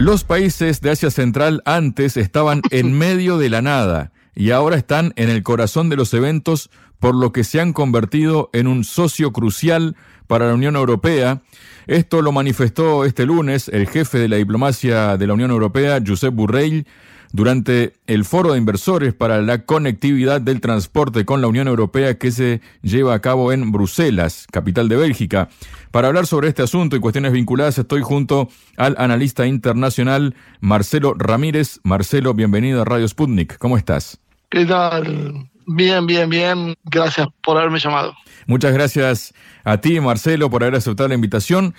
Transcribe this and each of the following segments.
Los países de Asia Central antes estaban en medio de la nada y ahora están en el corazón de los eventos por lo que se han convertido en un socio crucial para la Unión Europea. Esto lo manifestó este lunes el jefe de la diplomacia de la Unión Europea, Josep Borrell, durante el foro de inversores para la conectividad del transporte con la Unión Europea que se lleva a cabo en Bruselas, capital de Bélgica. Para hablar sobre este asunto y cuestiones vinculadas estoy junto al analista internacional Marcelo Ramírez. Marcelo, bienvenido a Radio Sputnik. ¿Cómo estás? ¿Qué tal? Bien, bien, bien. Gracias por haberme llamado. Muchas gracias a ti, Marcelo, por haber aceptado la invitación.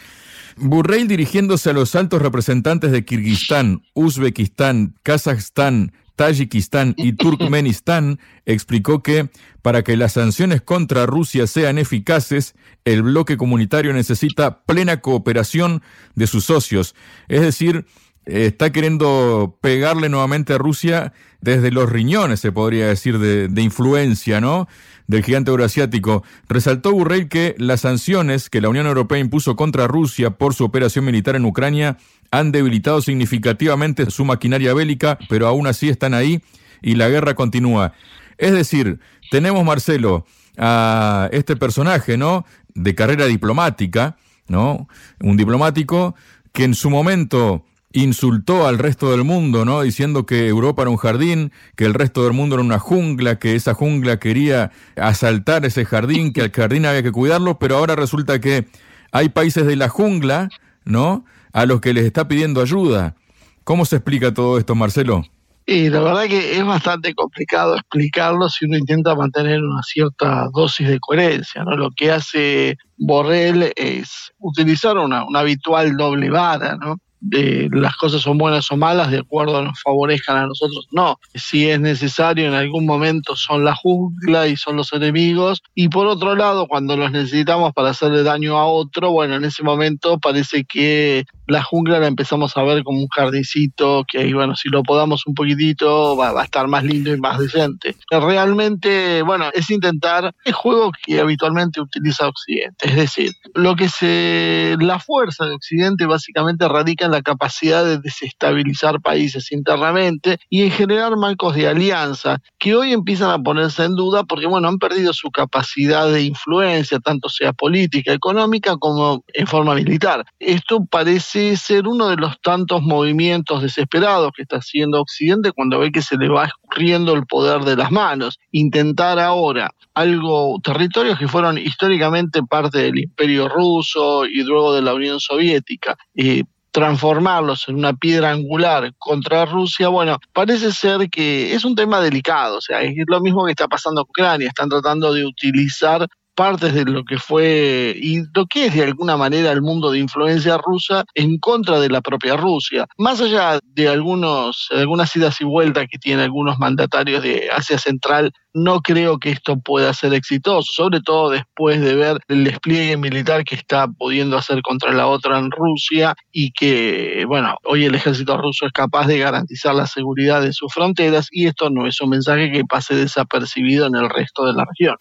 Burrell dirigiéndose a los altos representantes de Kirguistán, Uzbekistán, Kazajstán, Tayikistán y Turkmenistán, explicó que para que las sanciones contra Rusia sean eficaces, el bloque comunitario necesita plena cooperación de sus socios. Es decir, está queriendo pegarle nuevamente a Rusia desde los riñones, se podría decir, de, influencia, ¿no? Del gigante euroasiático. Resaltó Burrell que las sanciones que la Unión Europea impuso contra Rusia por su operación militar en Ucrania han debilitado significativamente su maquinaria bélica, pero aún así están ahí y la guerra continúa. Es decir, tenemos, Marcelo, a este personaje, ¿no? De carrera diplomática, ¿no? Un diplomático que en su momento insultó al resto del mundo, ¿no? Diciendo que Europa era un jardín, que el resto del mundo era una jungla, que esa jungla quería asaltar ese jardín, que al jardín había que cuidarlo, pero ahora resulta que hay países de la jungla, ¿no? A los que les está pidiendo ayuda. ¿Cómo se explica todo esto, Marcelo? Y la verdad que es bastante complicado explicarlo si uno intenta mantener una cierta dosis de coherencia. ¿no? Lo que hace Borrell es utilizar una, una habitual doble vara, ¿no? De las cosas son buenas o malas de acuerdo a nos favorezcan a nosotros. No, si es necesario en algún momento son la jungla y son los enemigos y por otro lado cuando los necesitamos para hacerle daño a otro, bueno, en ese momento parece que la jungla la empezamos a ver como un jardincito que, bueno, si lo podamos un poquitito va, a estar más lindo y más decente. Realmente, bueno, es intentar el juego que habitualmente utiliza Occidente. Es decir, lo que se. La fuerza de Occidente básicamente radica en la capacidad de desestabilizar países internamente y en generar marcos de alianza que hoy empiezan a ponerse en duda porque, bueno, han perdido su capacidad de influencia, tanto sea política, económica como en forma militar. Esto parece ser uno de los tantos movimientos desesperados que está haciendo Occidente cuando ve que se le va escurriendo el poder de las manos. Intentar ahora algo, territorios que fueron históricamente parte del Imperio Ruso y luego de la Unión Soviética. Eh, transformarlos en una piedra angular contra Rusia, bueno, parece ser que es un tema delicado, o sea, es lo mismo que está pasando en Ucrania, están tratando de utilizar partes de lo que fue y lo que es de alguna manera el mundo de influencia rusa en contra de la propia Rusia. Más allá de algunos, algunas idas y vueltas que tienen algunos mandatarios de Asia Central, no creo que esto pueda ser exitoso, sobre todo después de ver el despliegue militar que está pudiendo hacer contra la otra en Rusia y que, bueno, hoy el ejército ruso es capaz de garantizar la seguridad de sus fronteras y esto no es un mensaje que pase desapercibido en el resto de la región.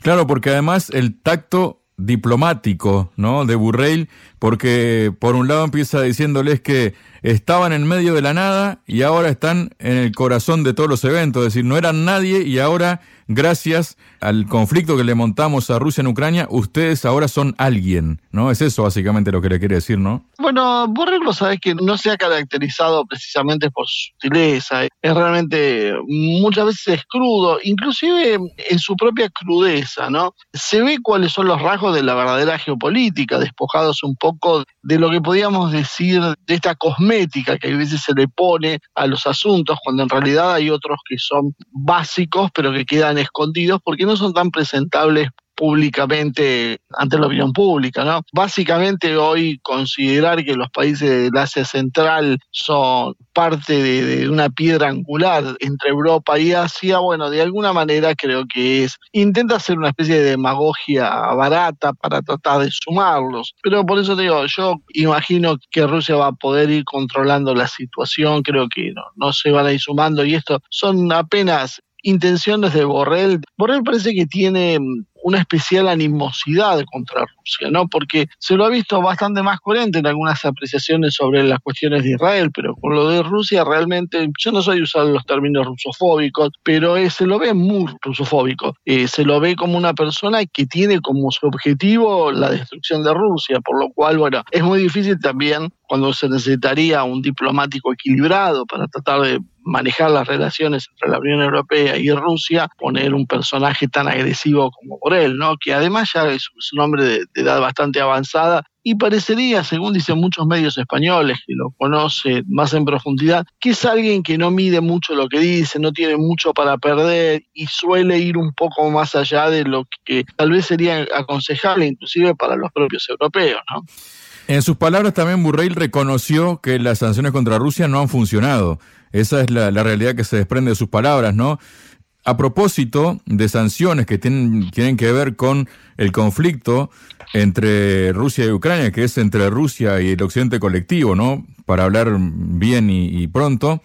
Claro, porque además el tacto diplomático, ¿no? De Burrell, porque por un lado empieza diciéndoles que estaban en medio de la nada y ahora están en el corazón de todos los eventos, es decir, no eran nadie y ahora gracias al conflicto que le montamos a Rusia en Ucrania, ustedes ahora son alguien, ¿no? Es eso básicamente lo que le quiere decir, ¿no? Bueno, Borrell lo sabes que no se ha caracterizado precisamente por su sutileza, es realmente muchas veces es crudo, inclusive en su propia crudeza, ¿no? Se ve cuáles son los rasgos de la verdadera geopolítica, despojados un poco de lo que podíamos decir de esta cosmética que a veces se le pone a los asuntos, cuando en realidad hay otros que son básicos, pero que quedan escondidos porque no son tan presentables públicamente ante la opinión pública, ¿no? Básicamente hoy considerar que los países del Asia Central son parte de, una piedra angular entre Europa y Asia, bueno, de alguna manera creo que es, intenta hacer una especie de demagogia barata para tratar de sumarlos, pero por eso digo, yo imagino que Rusia va a poder ir controlando la situación, creo que no, no se van a ir sumando y esto son apenas intenciones de Borrell. Borrell parece que tiene una especial animosidad contra Rusia, ¿no? Porque se lo ha visto bastante más coherente en algunas apreciaciones sobre las cuestiones de Israel, pero con lo de Rusia realmente, yo no soy usar los términos rusofóbicos, pero eh, se lo ve muy rusofóbico. Eh, se lo ve como una persona que tiene como su objetivo la destrucción de Rusia, por lo cual, bueno, es muy difícil también cuando se necesitaría un diplomático equilibrado para tratar de manejar las relaciones entre la Unión Europea y Rusia, poner un personaje tan agresivo como Borrell, ¿no? que además ya es, un hombre de, edad bastante avanzada y parecería, según dicen muchos medios españoles que lo conocen más en profundidad, que es alguien que no mide mucho lo que dice, no tiene mucho para perder y suele ir un poco más allá de lo que tal vez sería aconsejable inclusive para los propios europeos. ¿no? En sus palabras también Burrell reconoció que las sanciones contra Rusia no han funcionado. Esa es la, realidad que se desprende de sus palabras, ¿no? A propósito de sanciones que tienen, tienen que ver con el conflicto entre Rusia y Ucrania, que es entre Rusia y el occidente colectivo, ¿no? Para hablar bien y pronto.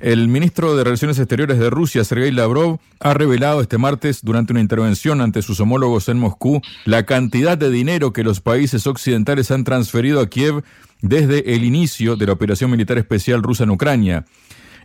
El ministro de Relaciones Exteriores de Rusia, Sergei Lavrov, ha revelado este martes, durante una intervención ante sus homólogos en Moscú, la cantidad de dinero que los países occidentales han transferido a Kiev desde el inicio de la operación militar especial rusa en Ucrania.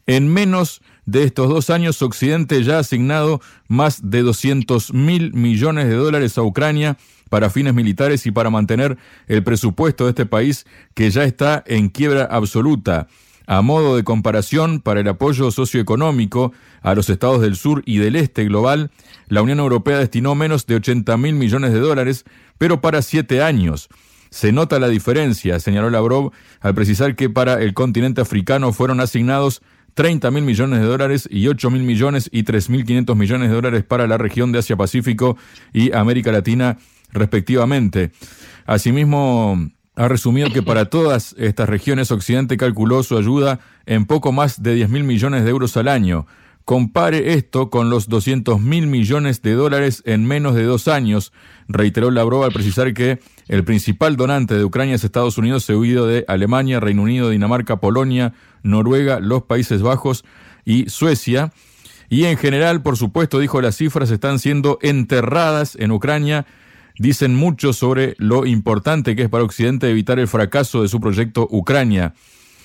En menos de estos dos años, Occidente ya ha asignado más de 200 mil millones de dólares a Ucrania para fines militares y para mantener el presupuesto de este país que ya está en quiebra absoluta. A modo de comparación, para el apoyo socioeconómico a los estados del sur y del este global, la Unión Europea destinó menos de 80 mil millones de dólares, pero para siete años. Se nota la diferencia, señaló Lavrov, al precisar que para el continente africano fueron asignados 30 mil millones de dólares y 8 mil millones y 3 mil 500 millones de dólares para la región de Asia-Pacífico y América Latina, respectivamente. Asimismo, ha resumido que para todas estas regiones Occidente calculó su ayuda en poco más de 10 mil millones de euros al año. Compare esto con los 200 mil millones de dólares en menos de dos años, reiteró Lavrov al precisar que el principal donante de Ucrania es Estados Unidos, seguido de Alemania, Reino Unido, Dinamarca, Polonia, Noruega, los Países Bajos y Suecia. Y en general, por supuesto, dijo, las cifras están siendo enterradas en Ucrania dicen mucho sobre lo importante que es para Occidente evitar el fracaso de su proyecto Ucrania.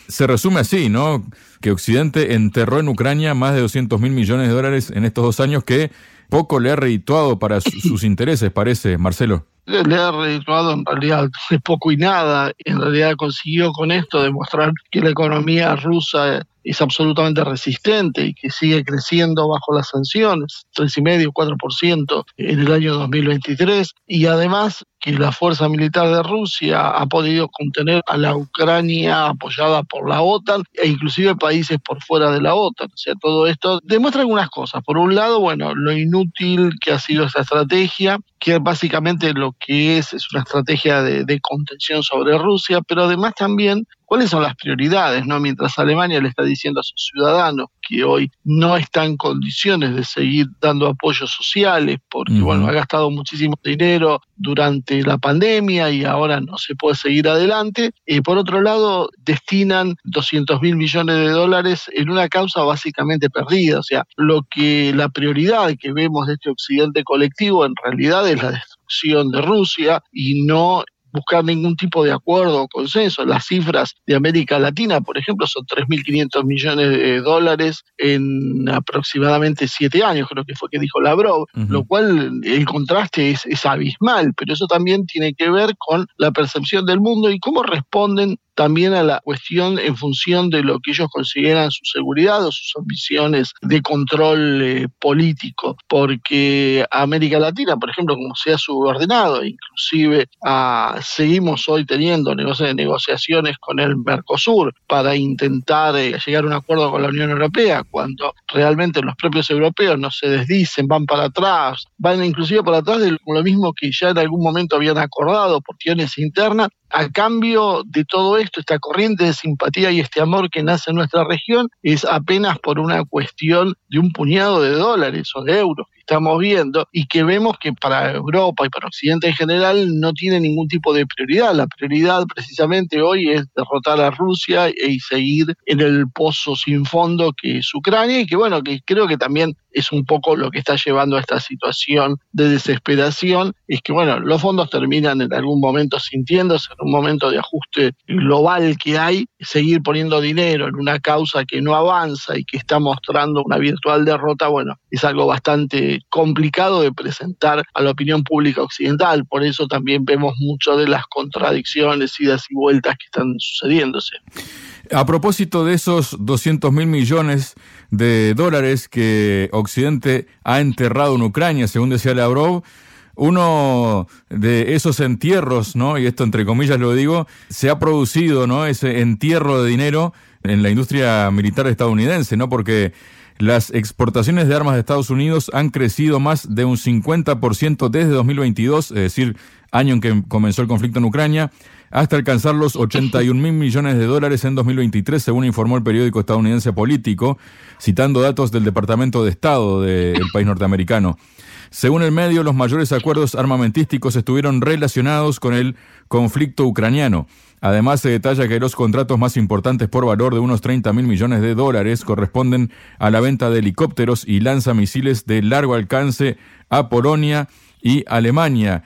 Se resume así, ¿no? Que Occidente enterró en Ucrania más de 200 mil millones de dólares en estos dos años que poco le ha redituado para sus intereses, parece, Marcelo. Le ha redituado en realidad poco y nada. En realidad consiguió con esto demostrar que la economía rusa es absolutamente resistente y que sigue creciendo bajo las sanciones, 3,5, 4% en el año 2023, y además que la fuerza militar de Rusia ha podido contener a la Ucrania apoyada por la OTAN e inclusive países por fuera de la OTAN. O sea, todo esto demuestra algunas cosas. Por un lado, bueno, lo inútil que ha sido esta estrategia, que básicamente lo que es es una estrategia de, de contención sobre Rusia, pero además también cuáles son las prioridades, ¿no? Mientras Alemania le está diciendo a sus ciudadanos que hoy no está en condiciones de seguir dando apoyos sociales, porque bueno, ha gastado muchísimo dinero durante la pandemia y ahora no se puede seguir adelante. Y por otro lado, destinan 200 mil millones de dólares en una causa básicamente perdida. O sea, lo que la prioridad que vemos de este occidente colectivo en realidad es la destrucción de Rusia y no buscar ningún tipo de acuerdo o consenso. Las cifras de América Latina, por ejemplo, son 3.500 millones de dólares en aproximadamente siete años, creo que fue que dijo Lavrov, lo cual el contraste es, es abismal, pero eso también tiene que ver con la percepción del mundo y cómo responden también a la cuestión en función de lo que ellos consideran su seguridad o sus ambiciones de control eh, político, porque América Latina, por ejemplo, como se ha subordinado, inclusive seguimos hoy teniendo negociaciones con el Mercosur para intentar eh, llegar a un acuerdo con la Unión Europea, cuando realmente los propios europeos no se desdicen, van para atrás, van inclusive para atrás de lo mismo que ya en algún momento habían acordado por cuestiones internas, a cambio de todo esto, esta corriente de simpatía y este amor que nace en nuestra región es apenas por una cuestión de un puñado de dólares o de euros estamos viendo y que vemos que para Europa y para Occidente en general no tiene ningún tipo de prioridad. La prioridad precisamente hoy es derrotar a Rusia y seguir en el pozo sin fondo que es Ucrania y que bueno, que creo que también es un poco lo que está llevando a esta situación de desesperación, es que bueno, los fondos terminan en algún momento sintiéndose un momento de ajuste global que hay, seguir poniendo dinero en una causa que no avanza y que está mostrando una virtual derrota, bueno, es algo bastante complicado de presentar a la opinión pública occidental. Por eso también vemos mucho de las contradicciones, idas y vueltas que están sucediéndose. A propósito de esos 200 mil millones de dólares que Occidente ha enterrado en Ucrania, según decía Lavrov, uno de esos entierros, ¿no? Y esto entre comillas lo digo, se ha producido, ¿no? Ese entierro de dinero en la industria militar estadounidense, ¿no? Porque las exportaciones de armas de Estados Unidos han crecido más de un 50% desde 2022, es decir, año en que comenzó el conflicto en Ucrania, hasta alcanzar los 81 mil millones de dólares en 2023, según informó el periódico estadounidense Político, citando datos del Departamento de Estado del país norteamericano. Según el medio, los mayores acuerdos armamentísticos estuvieron relacionados con el conflicto ucraniano. Además, se detalla que los contratos más importantes por valor de unos 30 mil millones de dólares corresponden a la venta de helicópteros y lanzamisiles de largo alcance a Polonia y Alemania.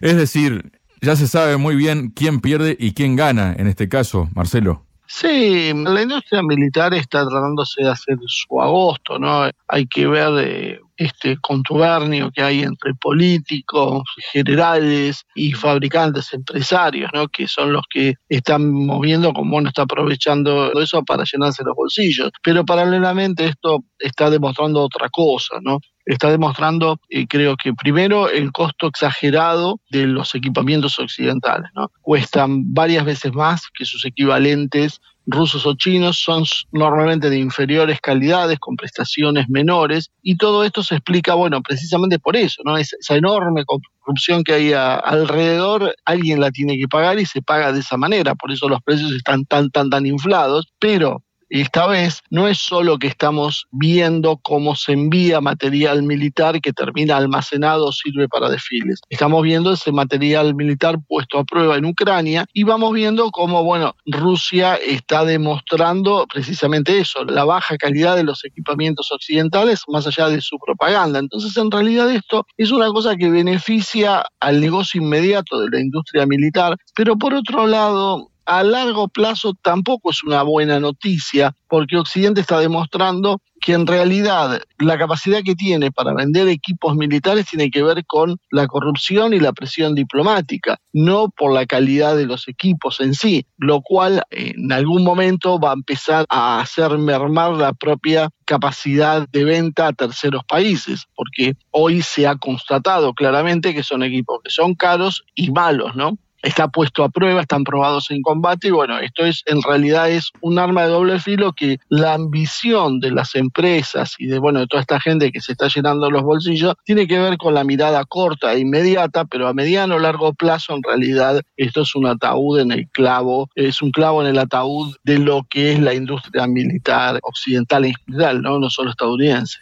Es decir, ya se sabe muy bien quién pierde y quién gana en este caso, Marcelo. Sí, la industria militar está tratándose de hacer su agosto, ¿no? Hay que ver eh, este contubernio que hay entre políticos, generales y fabricantes, empresarios, ¿no? que son los que están moviendo como uno está aprovechando eso para llenarse los bolsillos. Pero paralelamente esto está demostrando otra cosa, ¿no? Está demostrando, eh, creo que primero, el costo exagerado de los equipamientos occidentales. ¿no? Cuestan varias veces más que sus equivalentes rusos o chinos, son normalmente de inferiores calidades, con prestaciones menores, y todo esto se explica, bueno, precisamente por eso, ¿no? esa enorme corrupción que hay alrededor, alguien la tiene que pagar y se paga de esa manera, por eso los precios están tan, tan, tan inflados, pero esta vez no es solo que estamos viendo cómo se envía material militar que termina almacenado o sirve para desfiles. Estamos viendo ese material militar puesto a prueba en Ucrania y vamos viendo cómo, bueno, Rusia está demostrando precisamente eso, la baja calidad de los equipamientos occidentales más allá de su propaganda. Entonces, en realidad esto es una cosa que beneficia al negocio inmediato de la industria militar, pero por otro lado, a largo plazo tampoco es una buena noticia, porque Occidente está demostrando que en realidad la capacidad que tiene para vender equipos militares tiene que ver con la corrupción y la presión diplomática, no por la calidad de los equipos en sí, lo cual en algún momento va a empezar a hacer mermar la propia capacidad de venta a terceros países, porque hoy se ha constatado claramente que son equipos que son caros y malos, ¿no? Está puesto a prueba, están probados en combate y bueno, esto es en realidad es un arma de doble filo que la ambición de las empresas y de bueno, de toda esta gente que se está llenando los bolsillos tiene que ver con la mirada corta e inmediata, pero a mediano o largo plazo en realidad esto es un ataúd en el clavo, es un clavo en el ataúd de lo que es la industria militar occidental en general, no, no solo estadounidense.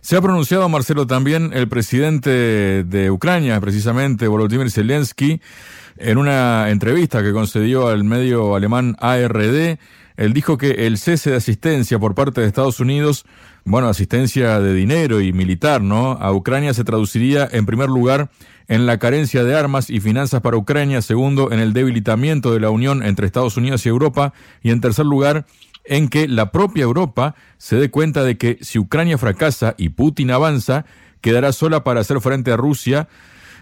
Se ha pronunciado, Marcelo, también el presidente de Ucrania, precisamente Volodymyr Zelensky, en una entrevista que concedió al medio alemán ARD, él dijo que el cese de asistencia por parte de Estados Unidos, bueno, asistencia de dinero y militar, ¿no? A Ucrania se traduciría en primer lugar en la carencia de armas y finanzas para Ucrania, segundo en el debilitamiento de la unión entre Estados Unidos y Europa y en tercer lugar en que la propia Europa se dé cuenta de que si Ucrania fracasa y Putin avanza, quedará sola para hacer frente a Rusia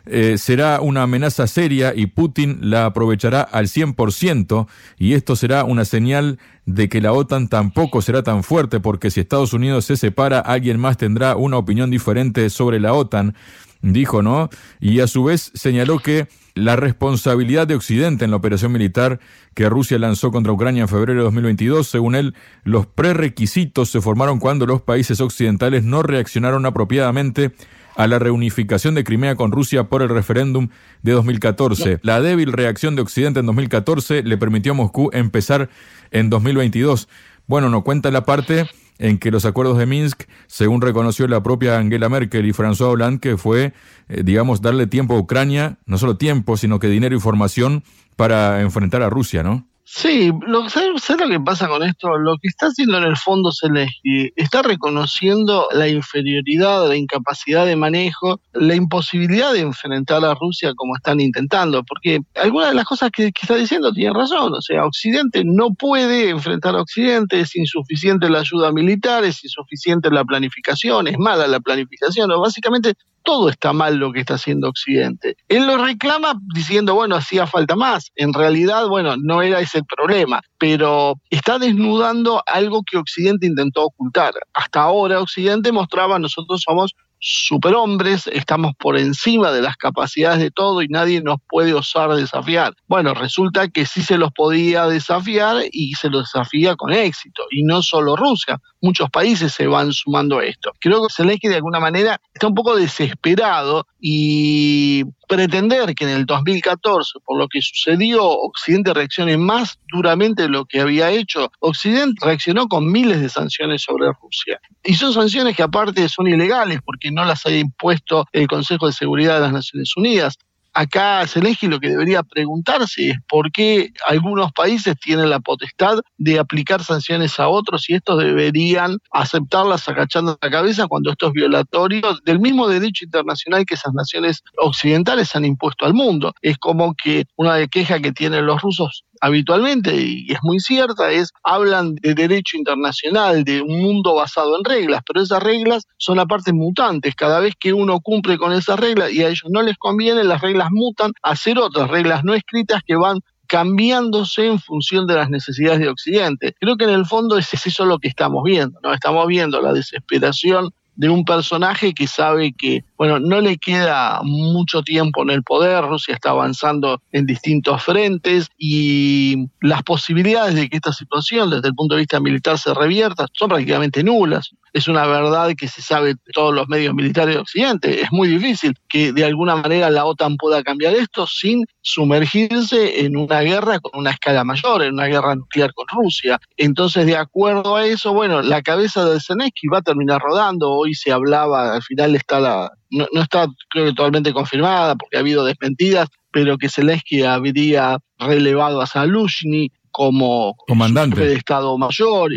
eh, será una amenaza seria y Putin la aprovechará al 100% y esto será una señal de que la OTAN tampoco será tan fuerte porque si Estados Unidos se separa, alguien más tendrá una opinión diferente sobre la OTAN, dijo, ¿no? Y a su vez señaló que la responsabilidad de Occidente en la operación militar que Rusia lanzó contra Ucrania en febrero de 2022. Según él, los prerequisitos se formaron cuando los países occidentales no reaccionaron apropiadamente a la reunificación de Crimea con Rusia por el referéndum de 2014. La débil reacción de Occidente en 2014 le permitió a Moscú empezar en 2022. Bueno, no cuenta la parte en que los acuerdos de Minsk, según reconoció la propia Angela Merkel y François Hollande, que fue, eh, digamos, darle tiempo a Ucrania, no solo tiempo, sino que dinero y formación para enfrentar a Rusia, ¿no? Sí, lo, ¿sabes, lo que pasa con esto? Lo que está haciendo en el fondo Zelensky está reconociendo la inferioridad, la incapacidad de manejo, la imposibilidad de enfrentar a Rusia como están intentando, porque algunas de las cosas que, está diciendo tiene razón, o sea, Occidente no puede enfrentar a Occidente, es insuficiente la ayuda militar, es insuficiente la planificación, es mala la planificación, o básicamente todo está mal lo que está haciendo Occidente. Él lo reclama diciendo, bueno, hacía falta más. En realidad, bueno, no era ese el problema, pero está desnudando algo que Occidente intentó ocultar. Hasta ahora Occidente mostraba, nosotros somos superhombres, estamos por encima de las capacidades de todo y nadie nos puede osar desafiar. Bueno, resulta que sí se los podía desafiar y se los desafía con éxito, y no solo Rusia, muchos países se van sumando a esto. Creo que Zelensky de alguna manera está un poco desesperado y pretender que en el 2014, por lo que sucedió, Occidente reaccione más duramente de lo que había hecho, Occidente reaccionó con miles de sanciones sobre Rusia. Y son sanciones que aparte son ilegales porque no las ha impuesto el Consejo de Seguridad de las Naciones Unidas. Acá Zelensky lo que debería preguntarse es por qué algunos países tienen la potestad de aplicar sanciones a otros y estos deberían aceptarlas agachando la cabeza cuando esto es violatorio del mismo derecho internacional que esas naciones occidentales han impuesto al mundo. Es como que una queja que tienen los rusos habitualmente, y es muy cierta, es hablan de derecho internacional, de un mundo basado en reglas, pero esas reglas son aparte mutantes. Cada vez que uno cumple con esas reglas y a ellos no les conviene, las reglas mutan a ser otras reglas no escritas que van cambiándose en función de las necesidades de Occidente. Creo que en el fondo es eso lo que estamos viendo, ¿no? Estamos viendo la desesperación de un personaje que sabe que, bueno, no le queda mucho tiempo en el poder, Rusia está avanzando en distintos frentes y las posibilidades de que esta situación desde el punto de vista militar se revierta son prácticamente nulas. Es una verdad que se sabe todos los medios militares de Occidente. Es muy difícil que de alguna manera la OTAN pueda cambiar esto sin sumergirse en una guerra con una escala mayor, en una guerra nuclear con Rusia. Entonces, de acuerdo a eso, bueno, la cabeza de Zelensky va a terminar rodando hoy se hablaba, al final está la, no, está creo que totalmente confirmada porque ha habido desmentidas, pero que Zelensky habría relevado a Salushny como comandante jefe de Estado Mayor.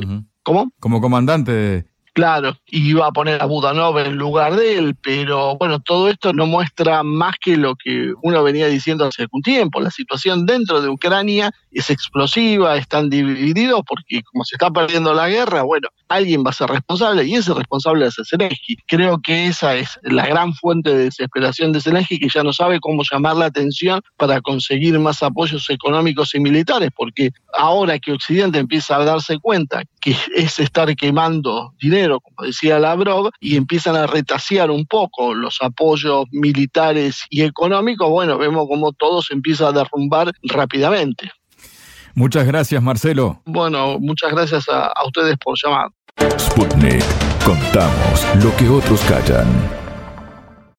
¿Cómo? Como comandante Claro, iba a poner a Budanov en lugar de él, pero bueno, todo esto no muestra más que lo que uno venía diciendo hace algún tiempo. La situación dentro de Ucrania es explosiva, están divididos porque como se está perdiendo la guerra, bueno, alguien va a ser responsable y ese responsable es Zelensky. Creo que esa es la gran fuente de desesperación de Zelensky, que ya no sabe cómo llamar la atención para conseguir más apoyos económicos y militares, porque ahora que Occidente empieza a darse cuenta que es estar quemando dinero, como decía Lavrov, y empiezan a retasear un poco los apoyos militares y económicos, bueno, vemos cómo todo se empieza a derrumbar rápidamente. Muchas gracias, Marcelo. Bueno, muchas gracias a, a ustedes por llamar. Sputnik. Contamos lo que otros callan.